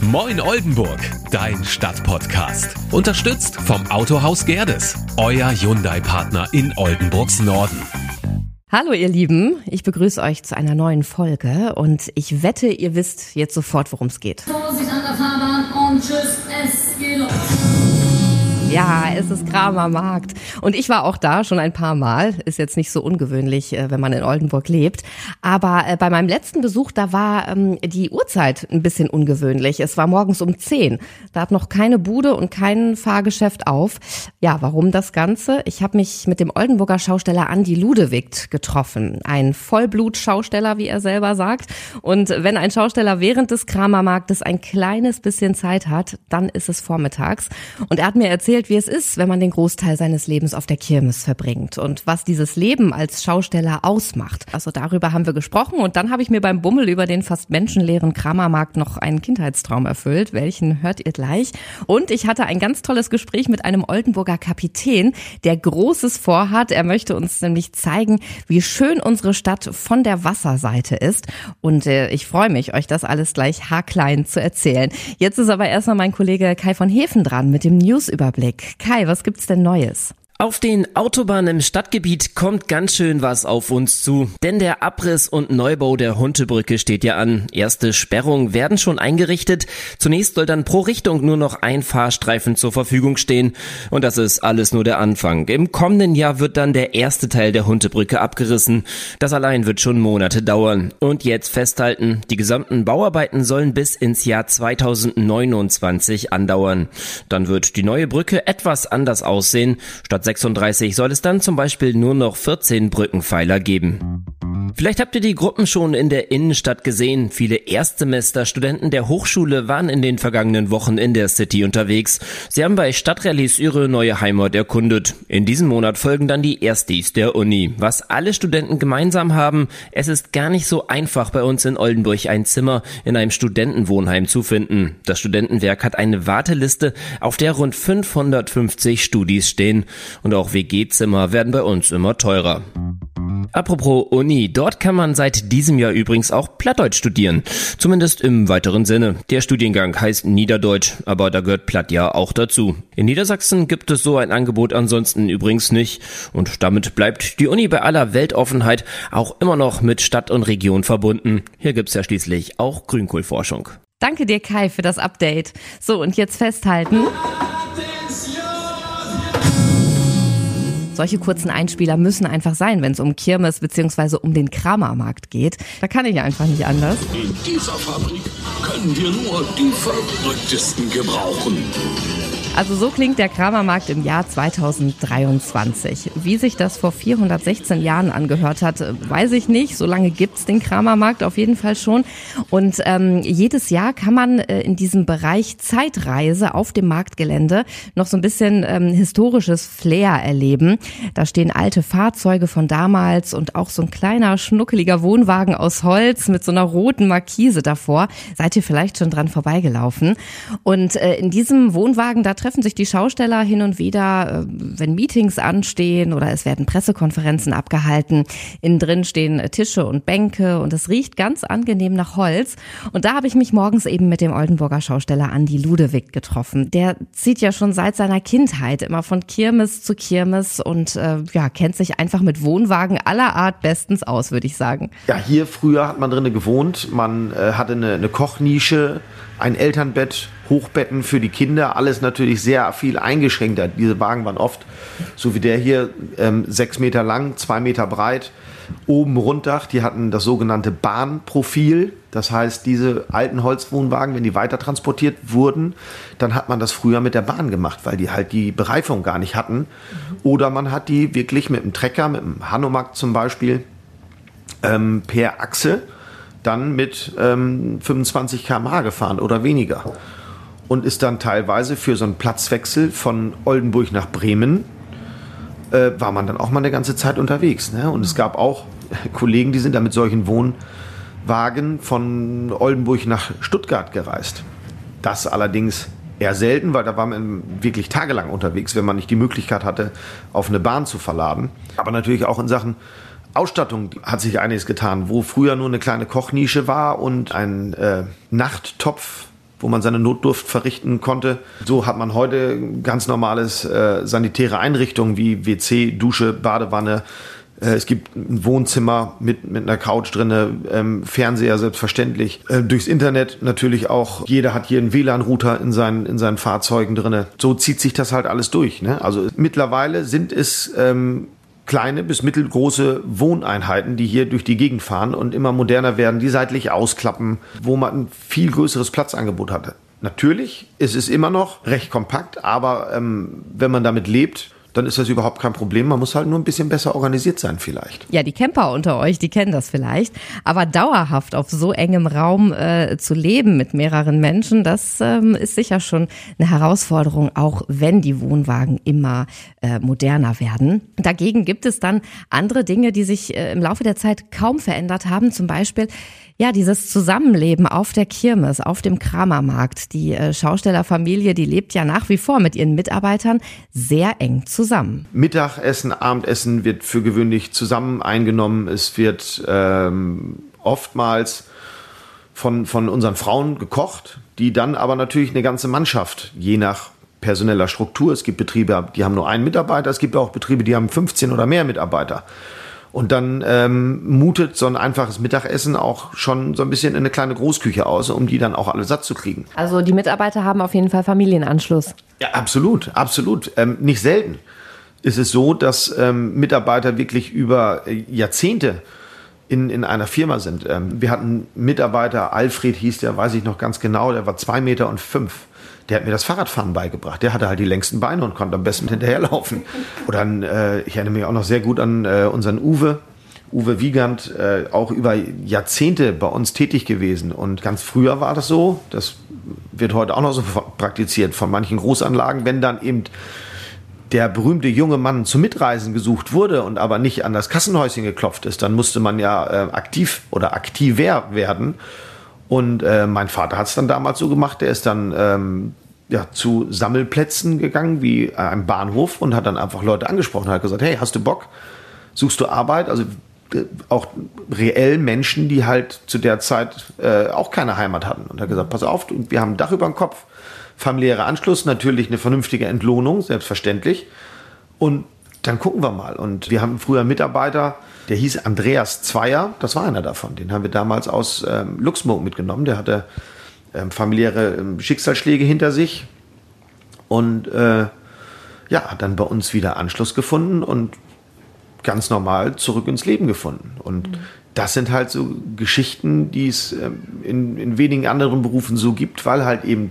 Moin Oldenburg, dein Stadtpodcast. Unterstützt vom Autohaus Gerdes, euer Hyundai-Partner in Oldenburgs Norden. Hallo ihr Lieben, ich begrüße euch zu einer neuen Folge und ich wette, ihr wisst jetzt sofort, worum es geht. Vorsicht an der Fahrbahn und tschüss, es geht los. Ja, es ist Kramermarkt. Und ich war auch da schon ein paar Mal. Ist jetzt nicht so ungewöhnlich, äh, wenn man in Oldenburg lebt. Aber äh, bei meinem letzten Besuch, da war ähm, die Uhrzeit ein bisschen ungewöhnlich. Es war morgens um 10. Da hat noch keine Bude und kein Fahrgeschäft auf. Ja, warum das Ganze? Ich habe mich mit dem Oldenburger Schausteller Andi Ludewigt getroffen. Ein Vollblut-Schausteller, wie er selber sagt. Und wenn ein Schausteller während des Kramermarktes ein kleines bisschen Zeit hat, dann ist es vormittags. Und er hat mir erzählt, erzählt, wie es ist, wenn man den Großteil seines Lebens auf der Kirmes verbringt und was dieses Leben als Schausteller ausmacht. Also darüber haben wir gesprochen und dann habe ich mir beim Bummel über den fast menschenleeren Kramermarkt noch einen Kindheitstraum erfüllt. Welchen hört ihr gleich? Und ich hatte ein ganz tolles Gespräch mit einem Oldenburger Kapitän, der Großes vorhat. Er möchte uns nämlich zeigen, wie schön unsere Stadt von der Wasserseite ist. Und äh, ich freue mich, euch das alles gleich haarklein zu erzählen. Jetzt ist aber erstmal mein Kollege Kai von Hefen dran mit dem Newsüberblick. Überblick. Kai, was gibt's denn Neues? Auf den Autobahnen im Stadtgebiet kommt ganz schön was auf uns zu, denn der Abriss und Neubau der Huntebrücke steht ja an. Erste Sperrungen werden schon eingerichtet. Zunächst soll dann pro Richtung nur noch ein Fahrstreifen zur Verfügung stehen. Und das ist alles nur der Anfang. Im kommenden Jahr wird dann der erste Teil der Huntebrücke abgerissen. Das allein wird schon Monate dauern. Und jetzt festhalten, die gesamten Bauarbeiten sollen bis ins Jahr 2029 andauern. Dann wird die neue Brücke etwas anders aussehen. Statt 36 soll es dann zum Beispiel nur noch 14 Brückenpfeiler geben. Vielleicht habt ihr die Gruppen schon in der Innenstadt gesehen. Viele Erstsemesterstudenten der Hochschule waren in den vergangenen Wochen in der City unterwegs. Sie haben bei Stadtrallies ihre neue Heimat erkundet. In diesem Monat folgen dann die Erstis der Uni. Was alle Studenten gemeinsam haben, es ist gar nicht so einfach bei uns in Oldenburg ein Zimmer in einem Studentenwohnheim zu finden. Das Studentenwerk hat eine Warteliste, auf der rund 550 Studis stehen. Und auch WG-Zimmer werden bei uns immer teurer. Apropos Uni, dort kann man seit diesem Jahr übrigens auch Plattdeutsch studieren. Zumindest im weiteren Sinne. Der Studiengang heißt Niederdeutsch, aber da gehört Platt ja auch dazu. In Niedersachsen gibt es so ein Angebot ansonsten übrigens nicht. Und damit bleibt die Uni bei aller Weltoffenheit auch immer noch mit Stadt und Region verbunden. Hier gibt's ja schließlich auch Grünkohlforschung. Danke dir, Kai, für das Update. So, und jetzt festhalten. Solche kurzen Einspieler müssen einfach sein, wenn es um Kirmes bzw. um den Kramermarkt geht. Da kann ich einfach nicht anders. In dieser Fabrik können wir nur die Verrücktesten gebrauchen. Also so klingt der Kramermarkt im Jahr 2023. Wie sich das vor 416 Jahren angehört hat, weiß ich nicht. So lange gibt's den Kramermarkt auf jeden Fall schon. Und ähm, jedes Jahr kann man äh, in diesem Bereich Zeitreise auf dem Marktgelände noch so ein bisschen ähm, historisches Flair erleben. Da stehen alte Fahrzeuge von damals und auch so ein kleiner schnuckeliger Wohnwagen aus Holz mit so einer roten Markise davor. Seid ihr vielleicht schon dran vorbeigelaufen? Und äh, in diesem Wohnwagen, da treffen sich die Schausteller hin und wieder, äh, wenn Meetings anstehen oder es werden Pressekonferenzen abgehalten. Innen drin stehen Tische und Bänke und es riecht ganz angenehm nach Holz. Und da habe ich mich morgens eben mit dem Oldenburger Schausteller Andi Ludewig getroffen. Der zieht ja schon seit seiner Kindheit immer von Kirmes zu Kirmes und äh, ja, kennt sich einfach mit Wohnwagen aller Art bestens aus, würde ich sagen. Ja, hier früher hat man drinnen gewohnt. Man äh, hatte eine, eine Kochnische, ein Elternbett, Hochbetten für die Kinder, alles natürlich sehr viel eingeschränkter. Diese Wagen waren oft, so wie der hier, ähm, sechs Meter lang, zwei Meter breit, oben Runddach. Die hatten das sogenannte Bahnprofil. Das heißt, diese alten Holzwohnwagen, wenn die weiter transportiert wurden, dann hat man das früher mit der Bahn gemacht, weil die halt die Bereifung gar nicht hatten. Oder man hat die wirklich mit dem Trecker, mit dem Hanomag zum Beispiel, ähm, per Achse dann mit ähm, 25 km/h gefahren oder weniger. Und ist dann teilweise für so einen Platzwechsel von Oldenburg nach Bremen, äh, war man dann auch mal eine ganze Zeit unterwegs. Ne? Und es gab auch Kollegen, die sind da mit solchen Wohnwagen von Oldenburg nach Stuttgart gereist. Das allerdings eher selten, weil da war man wirklich tagelang unterwegs, wenn man nicht die Möglichkeit hatte, auf eine Bahn zu verladen. Aber natürlich auch in Sachen Ausstattung hat sich einiges getan, wo früher nur eine kleine Kochnische war und ein äh, Nachttopf wo man seine Notdurft verrichten konnte. So hat man heute ganz normales äh, sanitäre Einrichtungen wie WC, Dusche, Badewanne. Äh, es gibt ein Wohnzimmer mit, mit einer Couch drinne, ähm, Fernseher selbstverständlich. Äh, durchs Internet natürlich auch. Jeder hat hier einen WLAN-Router in seinen, in seinen Fahrzeugen drinne. So zieht sich das halt alles durch. Ne? Also mittlerweile sind es ähm, kleine bis mittelgroße Wohneinheiten, die hier durch die Gegend fahren und immer moderner werden, die seitlich ausklappen, wo man ein viel größeres Platzangebot hatte. Natürlich ist es immer noch recht kompakt, aber ähm, wenn man damit lebt, dann ist das überhaupt kein Problem. Man muss halt nur ein bisschen besser organisiert sein vielleicht. Ja, die Camper unter euch, die kennen das vielleicht. Aber dauerhaft auf so engem Raum äh, zu leben mit mehreren Menschen, das ähm, ist sicher schon eine Herausforderung, auch wenn die Wohnwagen immer äh, moderner werden. Dagegen gibt es dann andere Dinge, die sich äh, im Laufe der Zeit kaum verändert haben. Zum Beispiel ja, dieses Zusammenleben auf der Kirmes, auf dem Kramermarkt. Die äh, Schaustellerfamilie, die lebt ja nach wie vor mit ihren Mitarbeitern sehr eng zusammen. Mittagessen, Abendessen wird für gewöhnlich zusammen eingenommen. Es wird ähm, oftmals von, von unseren Frauen gekocht, die dann aber natürlich eine ganze Mannschaft, je nach personeller Struktur. Es gibt Betriebe, die haben nur einen Mitarbeiter, es gibt auch Betriebe, die haben 15 oder mehr Mitarbeiter. Und dann ähm, mutet so ein einfaches Mittagessen auch schon so ein bisschen in eine kleine Großküche aus, um die dann auch alle satt zu kriegen. Also die Mitarbeiter haben auf jeden Fall Familienanschluss. Ja, absolut, absolut. Ähm, nicht selten ist es so, dass ähm, Mitarbeiter wirklich über äh, Jahrzehnte in, in einer Firma sind. Ähm, wir hatten Mitarbeiter, Alfred hieß der, weiß ich noch ganz genau, der war zwei Meter und fünf der hat mir das Fahrradfahren beigebracht. Der hatte halt die längsten Beine und konnte am besten hinterherlaufen. Oder an, äh, ich erinnere mich auch noch sehr gut an äh, unseren Uwe. Uwe Wiegand, äh, auch über Jahrzehnte bei uns tätig gewesen. Und ganz früher war das so, das wird heute auch noch so praktiziert von manchen Großanlagen, wenn dann eben der berühmte junge Mann zum Mitreisen gesucht wurde und aber nicht an das Kassenhäuschen geklopft ist, dann musste man ja äh, aktiv oder aktiver werden und äh, mein Vater hat es dann damals so gemacht, der ist dann ähm, ja, zu Sammelplätzen gegangen, wie einem Bahnhof, und hat dann einfach Leute angesprochen, hat gesagt, hey, hast du Bock? Suchst du Arbeit? Also äh, auch reell Menschen, die halt zu der Zeit äh, auch keine Heimat hatten. Und hat gesagt, pass auf, wir haben ein Dach über dem Kopf, familiärer Anschluss, natürlich eine vernünftige Entlohnung, selbstverständlich. Und dann gucken wir mal. Und wir haben früher Mitarbeiter, der hieß Andreas Zweier, das war einer davon. Den haben wir damals aus ähm, Luxemburg mitgenommen. Der hatte ähm, familiäre ähm, Schicksalsschläge hinter sich und äh, ja, hat dann bei uns wieder Anschluss gefunden und ganz normal zurück ins Leben gefunden. Und mhm. das sind halt so Geschichten, die es ähm, in, in wenigen anderen Berufen so gibt, weil halt eben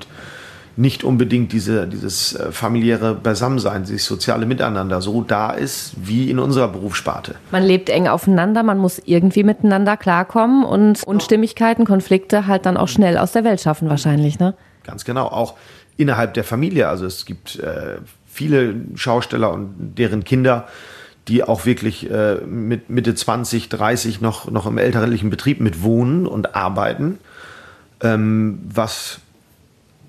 nicht unbedingt diese, dieses äh, familiäre Beisammensein, dieses soziale Miteinander so da ist wie in unserer Berufssparte. Man lebt eng aufeinander, man muss irgendwie miteinander klarkommen und Unstimmigkeiten, Konflikte halt dann auch schnell aus der Welt schaffen wahrscheinlich, ne? Ganz genau, auch innerhalb der Familie. Also es gibt äh, viele Schausteller und deren Kinder, die auch wirklich äh, mit Mitte 20, 30 noch, noch im elterlichen Betrieb mit wohnen und arbeiten, ähm, was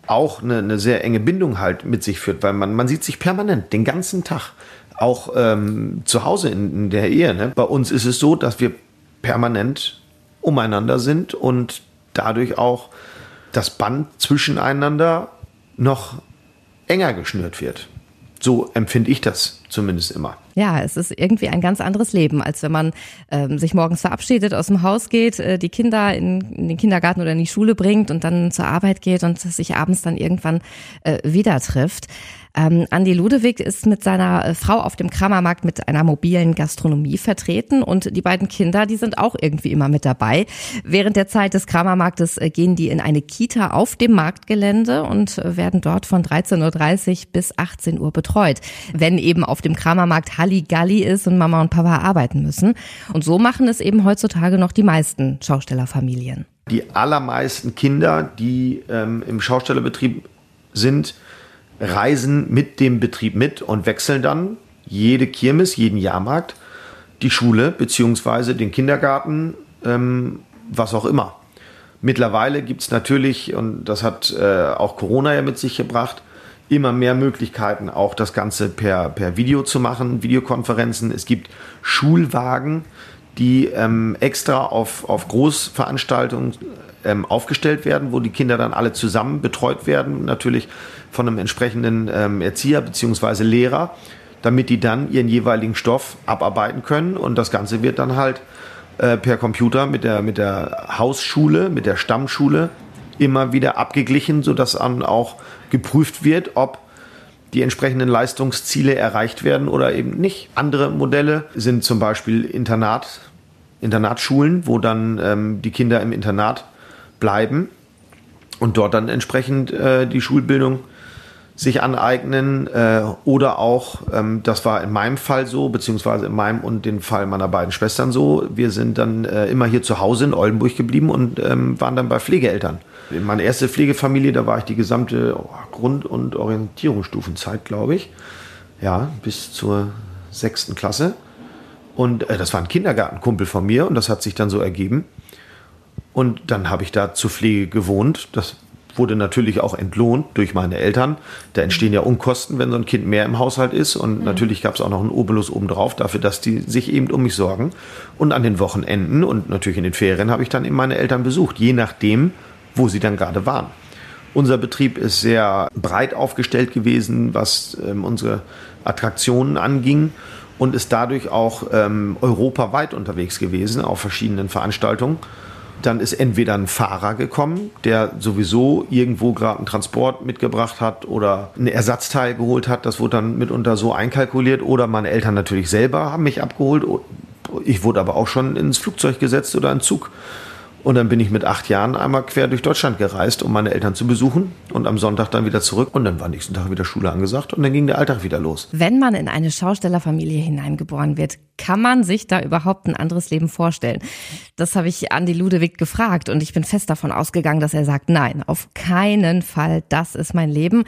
auch eine, eine sehr enge Bindung halt mit sich führt, weil man, man sieht sich permanent den ganzen Tag, auch ähm, zu Hause in, in der Ehe. Ne? Bei uns ist es so, dass wir permanent umeinander sind und dadurch auch das Band zwischeneinander noch enger geschnürt wird. So empfinde ich das zumindest immer. Ja, es ist irgendwie ein ganz anderes Leben, als wenn man ähm, sich morgens verabschiedet, aus dem Haus geht, äh, die Kinder in, in, den Kindergarten oder in die Schule bringt und dann zur Arbeit geht und sich abends dann irgendwann äh, wieder trifft. Ähm, Andi Ludewig ist mit seiner äh, Frau auf dem Kramermarkt mit einer mobilen Gastronomie vertreten und die beiden Kinder, die sind auch irgendwie immer mit dabei. Während der Zeit des Kramermarktes äh, gehen die in eine Kita auf dem Marktgelände und äh, werden dort von 13.30 Uhr bis 18 Uhr betreut, wenn eben auf dem Kramermarkt Halligalli ist und Mama und Papa arbeiten müssen. Und so machen es eben heutzutage noch die meisten Schaustellerfamilien. Die allermeisten Kinder, die ähm, im Schaustellerbetrieb sind, reisen mit dem Betrieb mit und wechseln dann jede Kirmes, jeden Jahrmarkt, die Schule beziehungsweise den Kindergarten, ähm, was auch immer. Mittlerweile gibt es natürlich, und das hat äh, auch Corona ja mit sich gebracht, immer mehr Möglichkeiten, auch das Ganze per, per Video zu machen, Videokonferenzen. Es gibt Schulwagen, die ähm, extra auf, auf Großveranstaltungen ähm, aufgestellt werden, wo die Kinder dann alle zusammen betreut werden, natürlich von einem entsprechenden ähm, Erzieher beziehungsweise Lehrer, damit die dann ihren jeweiligen Stoff abarbeiten können. Und das Ganze wird dann halt äh, per Computer mit der, mit der Hausschule, mit der Stammschule immer wieder abgeglichen, sodass dann auch geprüft wird, ob die entsprechenden Leistungsziele erreicht werden oder eben nicht. Andere Modelle sind zum Beispiel Internat, Internatsschulen, wo dann ähm, die Kinder im Internat bleiben und dort dann entsprechend äh, die Schulbildung sich aneignen äh, oder auch, ähm, das war in meinem Fall so, beziehungsweise in meinem und den Fall meiner beiden Schwestern so, wir sind dann äh, immer hier zu Hause in Oldenburg geblieben und ähm, waren dann bei Pflegeeltern. In meiner erste Pflegefamilie, da war ich die gesamte oh, Grund- und Orientierungsstufenzeit, glaube ich. Ja, bis zur sechsten Klasse. Und äh, das war ein Kindergartenkumpel von mir und das hat sich dann so ergeben. Und dann habe ich da zur Pflege gewohnt. Das wurde natürlich auch entlohnt durch meine Eltern. Da entstehen ja Unkosten, wenn so ein Kind mehr im Haushalt ist. Und mhm. natürlich gab es auch noch einen Obolus obendrauf dafür, dass die sich eben um mich sorgen. Und an den Wochenenden und natürlich in den Ferien habe ich dann eben meine Eltern besucht, je nachdem, wo sie dann gerade waren. Unser Betrieb ist sehr breit aufgestellt gewesen, was ähm, unsere Attraktionen anging und ist dadurch auch ähm, europaweit unterwegs gewesen auf verschiedenen Veranstaltungen. Dann ist entweder ein Fahrer gekommen, der sowieso irgendwo gerade einen Transport mitgebracht hat oder ein Ersatzteil geholt hat. Das wurde dann mitunter so einkalkuliert. Oder meine Eltern natürlich selber haben mich abgeholt. Ich wurde aber auch schon ins Flugzeug gesetzt oder in Zug. Und dann bin ich mit acht Jahren einmal quer durch Deutschland gereist, um meine Eltern zu besuchen und am Sonntag dann wieder zurück und dann war nächsten Tag wieder Schule angesagt und dann ging der Alltag wieder los. Wenn man in eine Schaustellerfamilie hineingeboren wird, kann man sich da überhaupt ein anderes Leben vorstellen? Das habe ich Andi Ludewig gefragt und ich bin fest davon ausgegangen, dass er sagt, nein, auf keinen Fall, das ist mein Leben.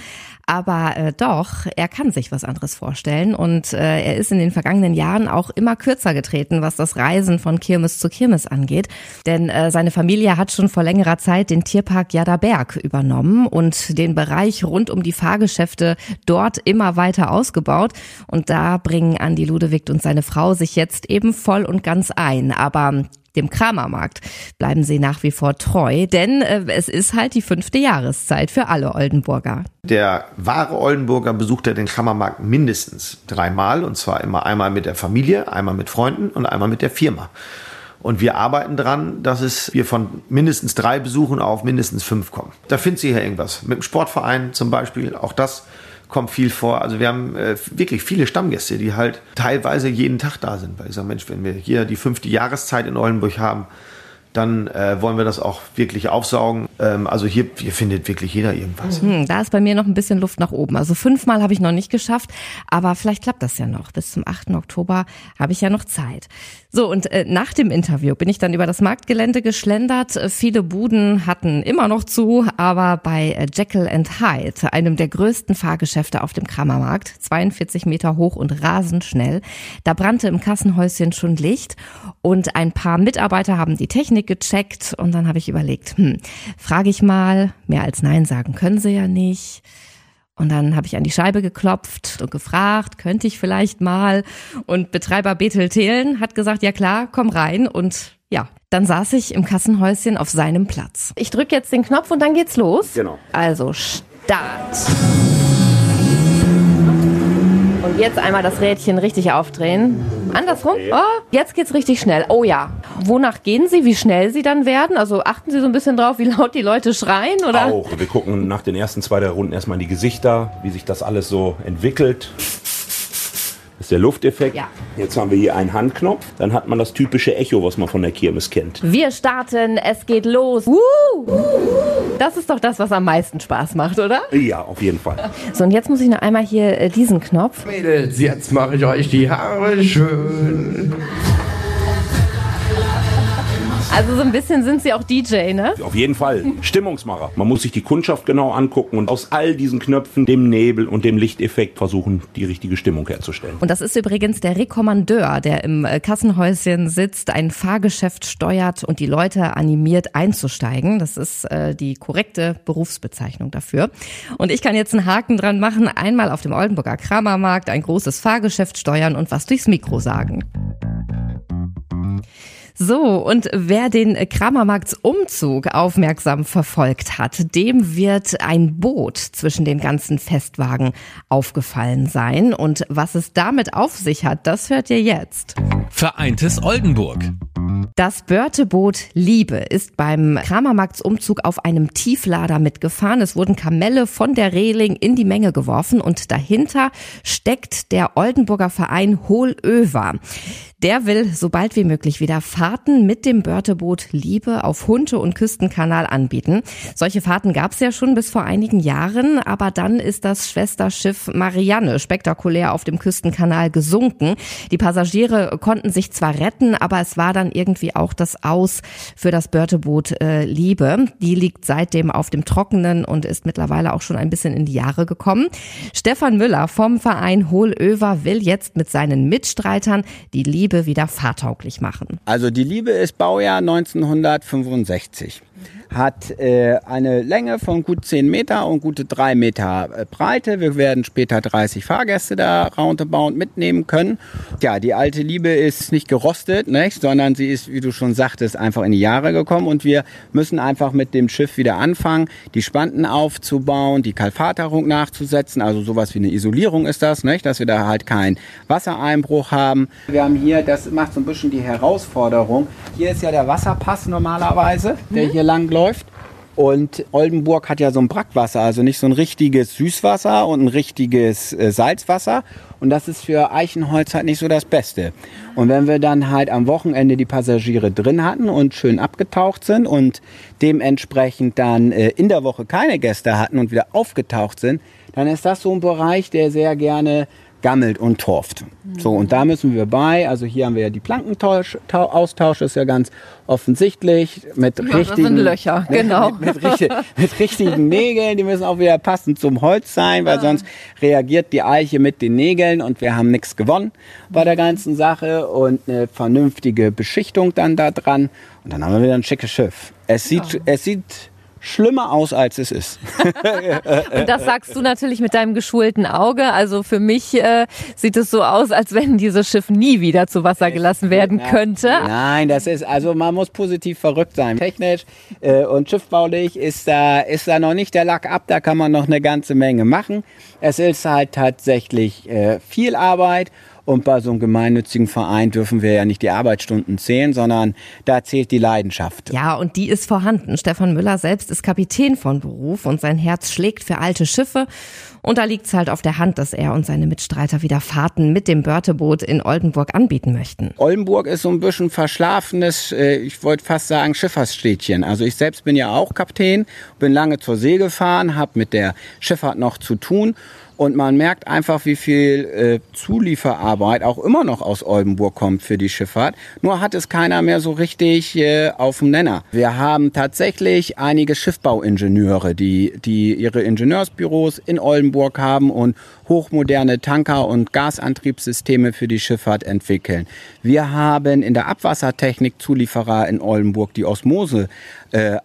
Aber äh, doch, er kann sich was anderes vorstellen und äh, er ist in den vergangenen Jahren auch immer kürzer getreten, was das Reisen von Kirmes zu Kirmes angeht. Denn äh, seine Familie hat schon vor längerer Zeit den Tierpark Jadaberg übernommen und den Bereich rund um die Fahrgeschäfte dort immer weiter ausgebaut. Und da bringen Andi Ludewig und seine Frau sich jetzt eben voll und ganz ein. Aber dem Kramermarkt bleiben sie nach wie vor treu, denn äh, es ist halt die fünfte Jahreszeit für alle Oldenburger. Der wahre Oldenburger besucht ja den Kramermarkt mindestens dreimal und zwar immer einmal mit der Familie, einmal mit Freunden und einmal mit der Firma. Und wir arbeiten dran, dass es wir von mindestens drei Besuchen auf mindestens fünf kommen. Da findet sie ja irgendwas. Mit dem Sportverein zum Beispiel, auch das kommt viel vor. Also wir haben äh, wirklich viele Stammgäste, die halt teilweise jeden Tag da sind. Weil ich sage, Mensch, wenn wir hier die fünfte Jahreszeit in Oldenburg haben, dann äh, wollen wir das auch wirklich aufsaugen. Ähm, also hier, hier findet wirklich jeder irgendwas. Hm, da ist bei mir noch ein bisschen Luft nach oben. Also fünfmal habe ich noch nicht geschafft, aber vielleicht klappt das ja noch. Bis zum 8. Oktober habe ich ja noch Zeit. So, und äh, nach dem Interview bin ich dann über das Marktgelände geschlendert. Viele Buden hatten immer noch zu, aber bei äh, Jekyll and Hyde, einem der größten Fahrgeschäfte auf dem Kramermarkt, 42 Meter hoch und rasend schnell, da brannte im Kassenhäuschen schon Licht und ein paar Mitarbeiter haben die Technik gecheckt und dann habe ich überlegt, hm, frage ich mal, mehr als Nein sagen können sie ja nicht. Und dann habe ich an die Scheibe geklopft und gefragt, könnte ich vielleicht mal? Und Betreiber Bethel Thelen hat gesagt, ja klar, komm rein. Und ja, dann saß ich im Kassenhäuschen auf seinem Platz. Ich drücke jetzt den Knopf und dann geht's los. Genau. Also Start. Jetzt einmal das Rädchen richtig aufdrehen. Andersrum? Oh, jetzt geht's richtig schnell. Oh ja. Wonach gehen Sie? Wie schnell Sie dann werden? Also achten Sie so ein bisschen drauf, wie laut die Leute schreien, oder? Auch. Wir gucken nach den ersten zwei der Runden erstmal in die Gesichter, wie sich das alles so entwickelt. Das ist der Lufteffekt. Ja. Jetzt haben wir hier einen Handknopf. Dann hat man das typische Echo, was man von der Kirmes kennt. Wir starten, es geht los. Woo! Das ist doch das, was am meisten Spaß macht, oder? Ja, auf jeden Fall. So, und jetzt muss ich noch einmal hier äh, diesen Knopf. Mädels, jetzt mache ich euch die Haare schön. Also so ein bisschen sind Sie auch DJ, ne? Auf jeden Fall. Stimmungsmacher. Man muss sich die Kundschaft genau angucken und aus all diesen Knöpfen, dem Nebel und dem Lichteffekt versuchen, die richtige Stimmung herzustellen. Und das ist übrigens der Rekommandeur, der im äh, Kassenhäuschen sitzt, ein Fahrgeschäft steuert und die Leute animiert einzusteigen. Das ist äh, die korrekte Berufsbezeichnung dafür. Und ich kann jetzt einen Haken dran machen, einmal auf dem Oldenburger Kramermarkt ein großes Fahrgeschäft steuern und was durchs Mikro sagen. So, und wer den Kramermarktsumzug aufmerksam verfolgt hat, dem wird ein Boot zwischen den ganzen Festwagen aufgefallen sein. Und was es damit auf sich hat, das hört ihr jetzt. Vereintes Oldenburg. Das Börteboot Liebe ist beim Kramermarktsumzug auf einem Tieflader mitgefahren. Es wurden Kamelle von der Reling in die Menge geworfen und dahinter steckt der Oldenburger Verein Hohlöver. Der will so bald wie möglich wieder Fahrten mit dem Börteboot Liebe auf Hunte und Küstenkanal anbieten. Solche Fahrten gab es ja schon bis vor einigen Jahren, aber dann ist das Schwesterschiff Marianne spektakulär auf dem Küstenkanal gesunken. Die Passagiere konnten sich zwar retten, aber es war dann irgendwie auch das Aus für das Börteboot äh, Liebe. Die liegt seitdem auf dem Trockenen und ist mittlerweile auch schon ein bisschen in die Jahre gekommen. Stefan Müller vom Verein Hohlöver will jetzt mit seinen Mitstreitern die Liebe wieder fahrtauglich machen. Also die Liebe ist Baujahr 1965 hat äh, eine Länge von gut 10 Meter und gute 3 Meter äh, Breite. Wir werden später 30 Fahrgäste da roundabout mitnehmen können. Ja, die alte Liebe ist nicht gerostet, nicht? sondern sie ist, wie du schon sagtest, einfach in die Jahre gekommen und wir müssen einfach mit dem Schiff wieder anfangen, die Spanten aufzubauen, die Kalfaterung nachzusetzen, also sowas wie eine Isolierung ist das, nicht? dass wir da halt keinen Wassereinbruch haben. Wir haben hier, das macht so ein bisschen die Herausforderung, hier ist ja der Wasserpass normalerweise, der hier lang läuft. Und Oldenburg hat ja so ein Brackwasser, also nicht so ein richtiges Süßwasser und ein richtiges äh, Salzwasser. Und das ist für Eichenholz halt nicht so das Beste. Und wenn wir dann halt am Wochenende die Passagiere drin hatten und schön abgetaucht sind und dementsprechend dann äh, in der Woche keine Gäste hatten und wieder aufgetaucht sind, dann ist das so ein Bereich, der sehr gerne gammelt und torft. So, und da müssen wir bei. Also hier haben wir ja die Plankenaustausch, das ist ja ganz offensichtlich. Mit Ja, das richtigen, sind Löcher, genau. Mit, mit, richtig- mit richtigen Nägeln, die müssen auch wieder passend zum Holz sein, weil sonst reagiert die Eiche mit den Nägeln und wir haben nichts gewonnen bei der ganzen Sache und eine vernünftige Beschichtung dann da dran. Und dann haben wir wieder ein schickes Schiff. Es sieht, es sieht schlimmer aus, als es ist. Und das sagst du natürlich mit deinem geschulten Auge. Also für mich äh, sieht es so aus, als wenn dieses Schiff nie wieder zu Wasser gelassen werden könnte. Nein, das ist, also man muss positiv verrückt sein. Technisch äh, und schiffbaulich ist da, ist da noch nicht der Lack ab, da kann man noch eine ganze Menge machen. Es ist halt tatsächlich äh, viel Arbeit. Und bei so einem gemeinnützigen Verein dürfen wir ja nicht die Arbeitsstunden zählen, sondern da zählt die Leidenschaft. Ja, und die ist vorhanden. Stefan Müller selbst ist Kapitän von Beruf und sein Herz schlägt für alte Schiffe. Und da liegt's halt auf der Hand, dass er und seine Mitstreiter wieder Fahrten mit dem Börteboot in Oldenburg anbieten möchten. Oldenburg ist so ein bisschen verschlafenes, äh, ich wollte fast sagen Schifffahrtsstädtchen. Also ich selbst bin ja auch Kapitän, bin lange zur See gefahren, habe mit der Schifffahrt noch zu tun. Und man merkt einfach, wie viel äh, Zulieferarbeit auch immer noch aus Oldenburg kommt für die Schifffahrt. Nur hat es keiner mehr so richtig äh, auf dem Nenner. Wir haben tatsächlich einige Schiffbauingenieure, die, die ihre Ingenieursbüros in Oldenburg haben und hochmoderne Tanker- und Gasantriebssysteme für die Schifffahrt entwickeln. Wir haben in der Abwassertechnik Zulieferer in Oldenburg, die Osmose äh,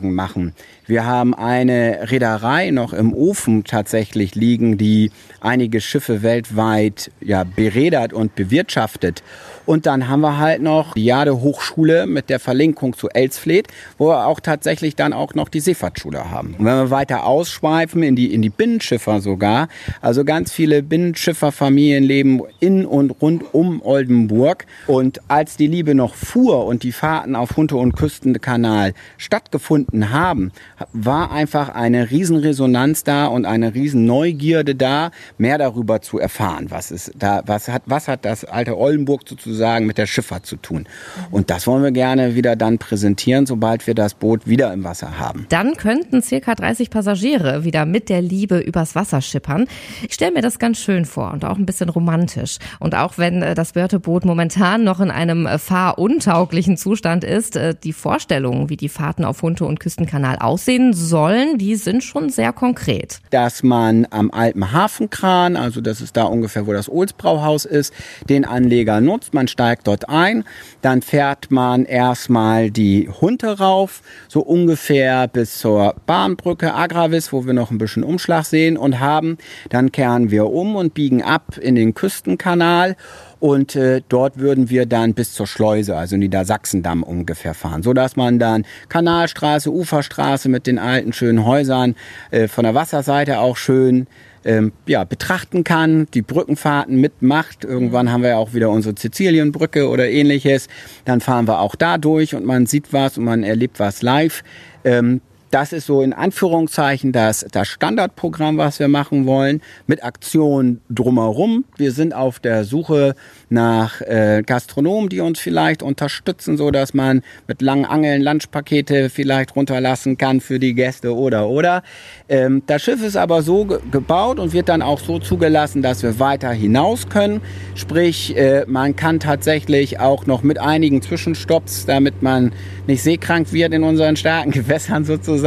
machen. Wir haben eine Reederei noch im Ofen tatsächlich liegen, die einige Schiffe weltweit ja, beredert und bewirtschaftet. Und dann haben wir halt noch die Jade Hochschule mit der Verlinkung zu Elsfleth, wo wir auch tatsächlich dann auch noch die Seefahrtschule haben. Und wenn wir weiter ausschweifen in die, in die Binnenschiffer sogar, also ganz viele Binnenschifferfamilien leben in und rund um Oldenburg. Und als die Liebe noch fuhr und die Fahrten auf Hunte- und Küstenkanal stattgefunden haben, war einfach eine Riesenresonanz da und eine Riesenneugierde da, mehr darüber zu erfahren, was ist da, was hat, was hat das alte Oldenburg sozusagen mit der Schifffahrt zu tun. Und das wollen wir gerne wieder dann präsentieren, sobald wir das Boot wieder im Wasser haben. Dann könnten circa 30 Passagiere wieder mit der Liebe übers Wasser schippern. Ich stelle mir das ganz schön vor und auch ein bisschen romantisch. Und auch wenn äh, das Wörterboot momentan noch in einem äh, fahruntauglichen Zustand ist, äh, die Vorstellungen, wie die Fahrten auf Hunte- und Küstenkanal aussehen sollen, die sind schon sehr konkret. dass man am alten Hafenkran, also das ist da ungefähr, wo das Olsbrauhaus ist, den Anleger nutzt. Man steigt dort ein, dann fährt man erstmal die Hunte rauf, so ungefähr bis zur Bahnbrücke Agravis, wo wir noch ein bisschen Umschlag sehen und haben. Dann kehren wir um und biegen ab in den Küstenkanal Und äh, dort würden wir dann bis zur Schleuse, also Niedersachsendamm ungefähr fahren, so dass man dann Kanalstraße, Uferstraße mit den alten schönen Häusern äh, von der Wasserseite auch schön ähm, ja, betrachten kann, die Brückenfahrten mitmacht. Irgendwann haben wir ja auch wieder unsere Sizilienbrücke oder ähnliches. Dann fahren wir auch da durch und man sieht was und man erlebt was live. Ähm, das ist so in Anführungszeichen das, das Standardprogramm, was wir machen wollen, mit Aktionen drumherum. Wir sind auf der Suche nach äh, Gastronomen, die uns vielleicht unterstützen, so dass man mit langen Angeln Lunchpakete vielleicht runterlassen kann für die Gäste oder oder. Ähm, das Schiff ist aber so ge gebaut und wird dann auch so zugelassen, dass wir weiter hinaus können. Sprich, äh, man kann tatsächlich auch noch mit einigen Zwischenstopps, damit man nicht seekrank wird in unseren starken Gewässern sozusagen,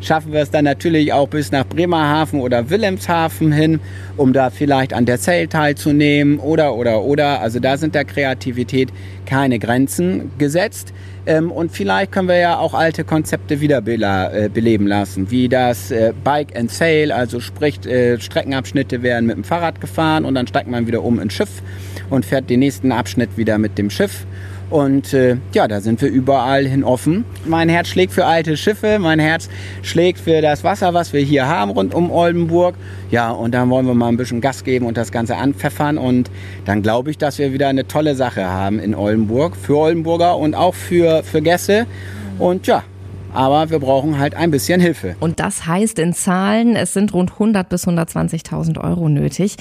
schaffen wir es dann natürlich auch bis nach Bremerhaven oder Wilhelmshaven hin, um da vielleicht an der Sail teilzunehmen oder oder oder also da sind der Kreativität keine Grenzen gesetzt. Ähm, und vielleicht können wir ja auch alte Konzepte wieder äh, lassen, wie das äh, Bike and Sail, also sprich äh, Streckenabschnitte werden mit dem Fahrrad gefahren und dann steigt man wieder um ins Schiff und fährt den nächsten Abschnitt wieder mit dem Schiff. Und äh, ja, da sind wir überall hin offen. Mein Herz schlägt für alte Schiffe, mein Herz schlägt für das Wasser, was wir hier haben rund um Oldenburg. Ja, und dann wollen wir mal ein bisschen Gas geben und das Ganze anpfeffern. Und dann glaube ich, dass wir wieder eine tolle Sache haben in Oldenburg, für Oldenburger und auch für, für Gäste. Und ja, aber wir brauchen halt ein bisschen Hilfe. Und das heißt in Zahlen, es sind rund 100 bis 120.000 Euro nötig.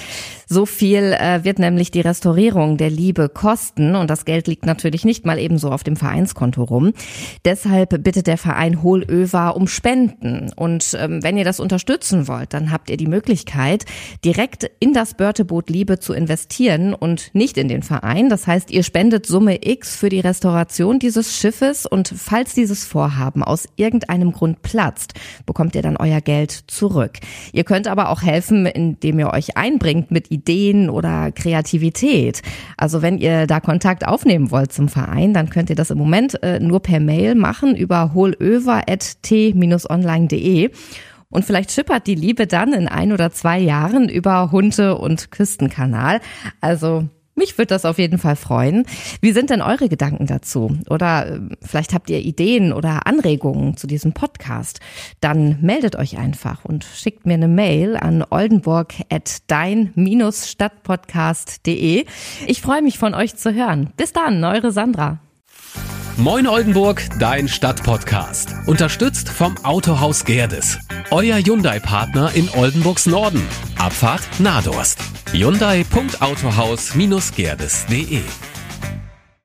So viel äh, wird nämlich die Restaurierung der Liebe kosten und das Geld liegt natürlich nicht mal ebenso auf dem Vereinskonto rum. Deshalb bittet der Verein Hohlöwa um Spenden und ähm, wenn ihr das unterstützen wollt, dann habt ihr die Möglichkeit, direkt in das Börteboot Liebe zu investieren und nicht in den Verein. Das heißt, ihr spendet Summe X für die Restauration dieses Schiffes und falls dieses Vorhaben aus irgendeinem Grund platzt, bekommt ihr dann euer Geld zurück. Ihr könnt aber auch helfen, indem ihr euch einbringt mit Ideen oder Kreativität. Also wenn ihr da Kontakt aufnehmen wollt zum Verein, dann könnt ihr das im Moment äh, nur per Mail machen über hohlöver.t-online.de. Und vielleicht schippert die Liebe dann in ein oder zwei Jahren über Hunte und Küstenkanal. Also mich würde das auf jeden Fall freuen. Wie sind denn eure Gedanken dazu? Oder äh, vielleicht habt ihr Ideen oder Anregungen zu diesem Podcast? Dann meldet euch einfach und schickt mir eine Mail an oldenburg.dein-stadtpodcast.de. Ich freue mich von euch zu hören. Bis dann, eure Sandra. Moin Oldenburg, dein Stadtpodcast. Unterstützt vom Autohaus Gerdes. Euer Hyundai-Partner in Oldenburgs Norden. Abfahrt Nadorst. Hyundai.autohaus-gerdes.de